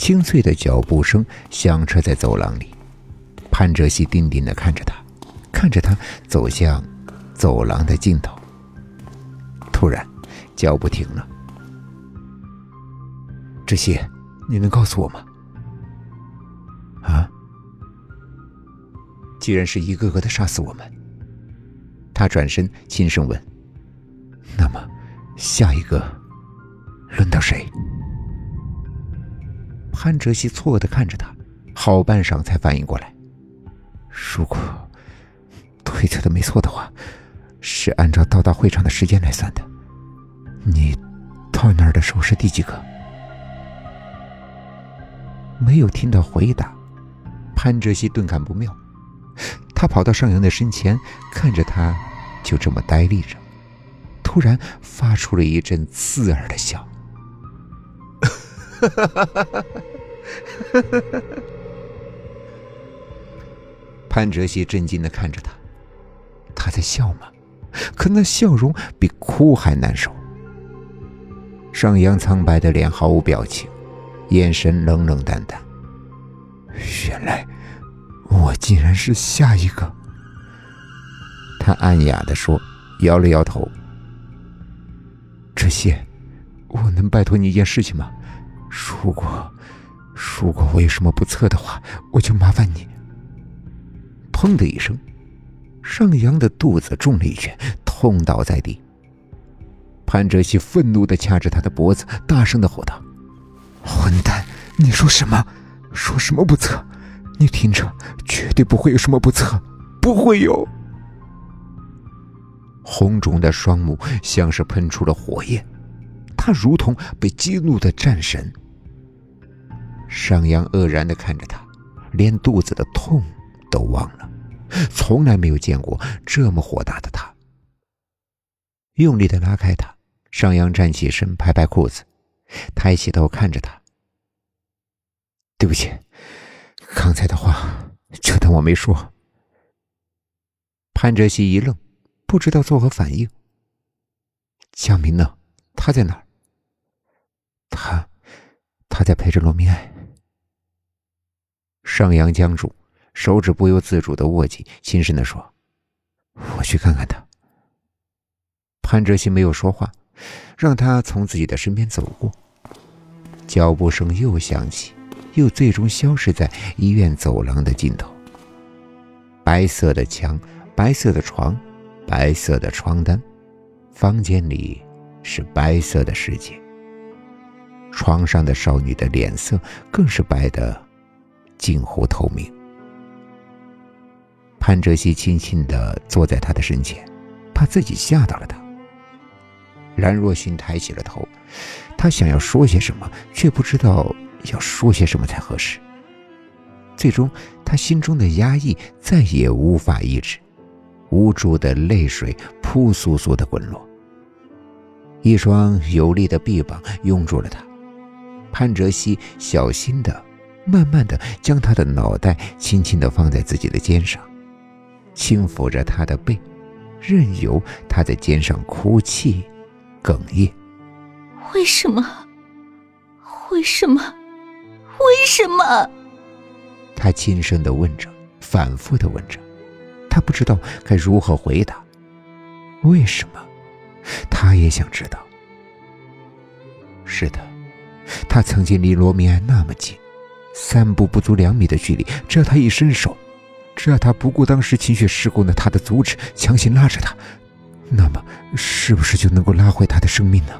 清脆的脚步声响彻在走廊里。潘哲熙定定的看着他，看着他走向走廊的尽头。突然，脚步停了。这些，你能告诉我吗？啊？既然是一个个的杀死我们，他转身轻声问：“那么，下一个轮到谁？”潘哲熙错愕的看着他，好半晌才反应过来。如果推测的没错的话，是按照到达会场的时间来算的。你到那儿的时候是第几个？没有听到回答，潘哲熙顿感不妙。他跑到尚阳的身前，看着他就这么呆立着，突然发出了一阵刺耳的笑。潘哲熙震惊的看着他，他在笑吗？可那笑容比哭还难受。上阳苍白的脸毫无表情，眼神冷冷淡淡。原来我竟然是下一个。他暗哑的说，摇了摇头。这些，我能拜托你一件事情吗？如果，如果我有什么不测的话，我就麻烦你。砰的一声，上扬的肚子中了一拳，痛倒在地。潘哲熙愤怒的掐着他的脖子，大声的吼道：“混蛋！你说什么？说什么不测？你听着，绝对不会有什么不测，不会有！”红肿的双目像是喷出了火焰，他如同被激怒的战神。上扬愕然的看着他，连肚子的痛都忘了。从来没有见过这么火大的他，用力的拉开他。上扬站起身，拍拍裤子，抬起头看着他：“对不起，刚才的话就当我没说。”潘哲熙一愣，不知道作何反应。江明呢？他在哪儿？他，他在陪着罗明爱。上扬僵住。手指不由自主的握紧，轻声的说：“我去看看他。”潘哲熙没有说话，让他从自己的身边走过。脚步声又响起，又最终消失在医院走廊的尽头。白色的墙，白色的床，白色的床单，房间里是白色的世界。床上的少女的脸色更是白的近乎透明。潘哲熙轻轻的坐在他的身前，怕自己吓到了他。冉若寻抬起了头，他想要说些什么，却不知道要说些什么才合适。最终，他心中的压抑再也无法抑制，无助的泪水扑簌簌的滚落。一双有力的臂膀拥住了他，潘哲熙小心的、慢慢的将他的脑袋轻轻的放在自己的肩上。轻抚着他的背，任由他在肩上哭泣、哽咽。为什么？为什么？为什么？他轻声的问着，反复的问着。他不知道该如何回答。为什么？他也想知道。是的，他曾经离罗明安那么近，三步不足两米的距离，只要他一伸手。只要他不顾当时情绪失控的他的阻止，强行拉着他，那么是不是就能够拉回他的生命呢？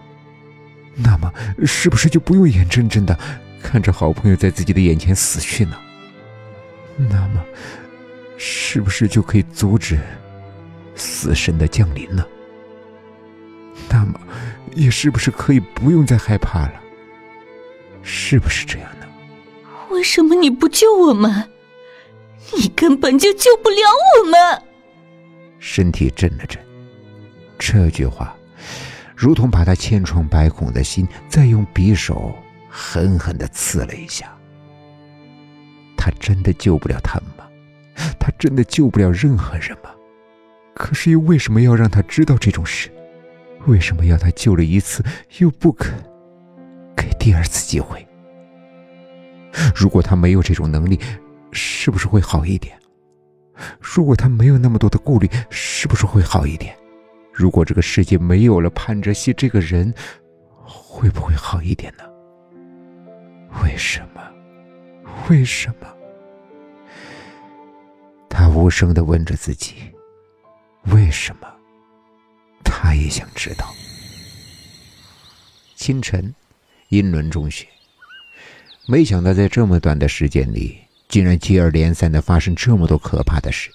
那么是不是就不用眼睁睁的看着好朋友在自己的眼前死去呢？那么是不是就可以阻止死神的降临呢？那么也是不是可以不用再害怕了？是不是这样？为什么你不救我们？你根本就救不了我们。身体震了震，这句话如同把他千疮百孔的心再用匕首狠狠的刺了一下。他真的救不了他们吗？他真的救不了任何人吗？可是又为什么要让他知道这种事？为什么要他救了一次又不肯给第二次机会？如果他没有这种能力，是不是会好一点？如果他没有那么多的顾虑，是不是会好一点？如果这个世界没有了潘哲熙这个人，会不会好一点呢？为什么？为什么？他无声的问着自己：为什么？他也想知道。清晨，英伦中学。没想到在这么短的时间里，竟然接二连三的发生这么多可怕的事。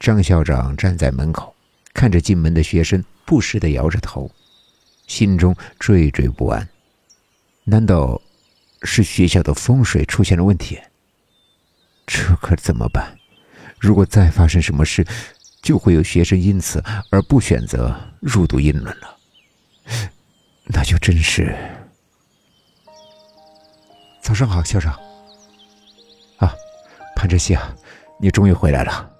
张校长站在门口，看着进门的学生，不时的摇着头，心中惴惴不安。难道是学校的风水出现了问题？这可怎么办？如果再发生什么事，就会有学生因此而不选择入读英伦了。那就真是……早上好，校长。啊，潘哲熙啊，你终于回来了。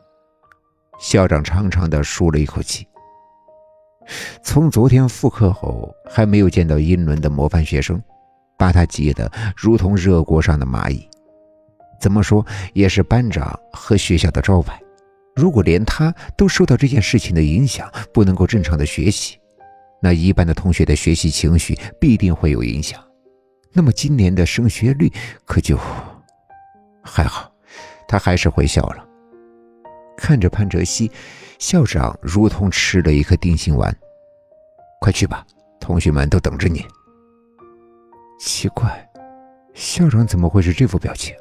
校长长长的舒了一口气。从昨天复课后，还没有见到英伦的模范学生，把他急得如同热锅上的蚂蚁。怎么说也是班长和学校的招牌，如果连他都受到这件事情的影响，不能够正常的学习，那一班的同学的学习情绪必定会有影响。那么今年的升学率可就还好，他还是回校了。看着潘哲熙，校长如同吃了一颗定心丸。快去吧，同学们都等着你。奇怪，校长怎么会是这副表情？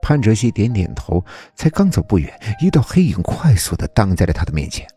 潘哲熙点点头，才刚走不远，一道黑影快速的挡在了他的面前。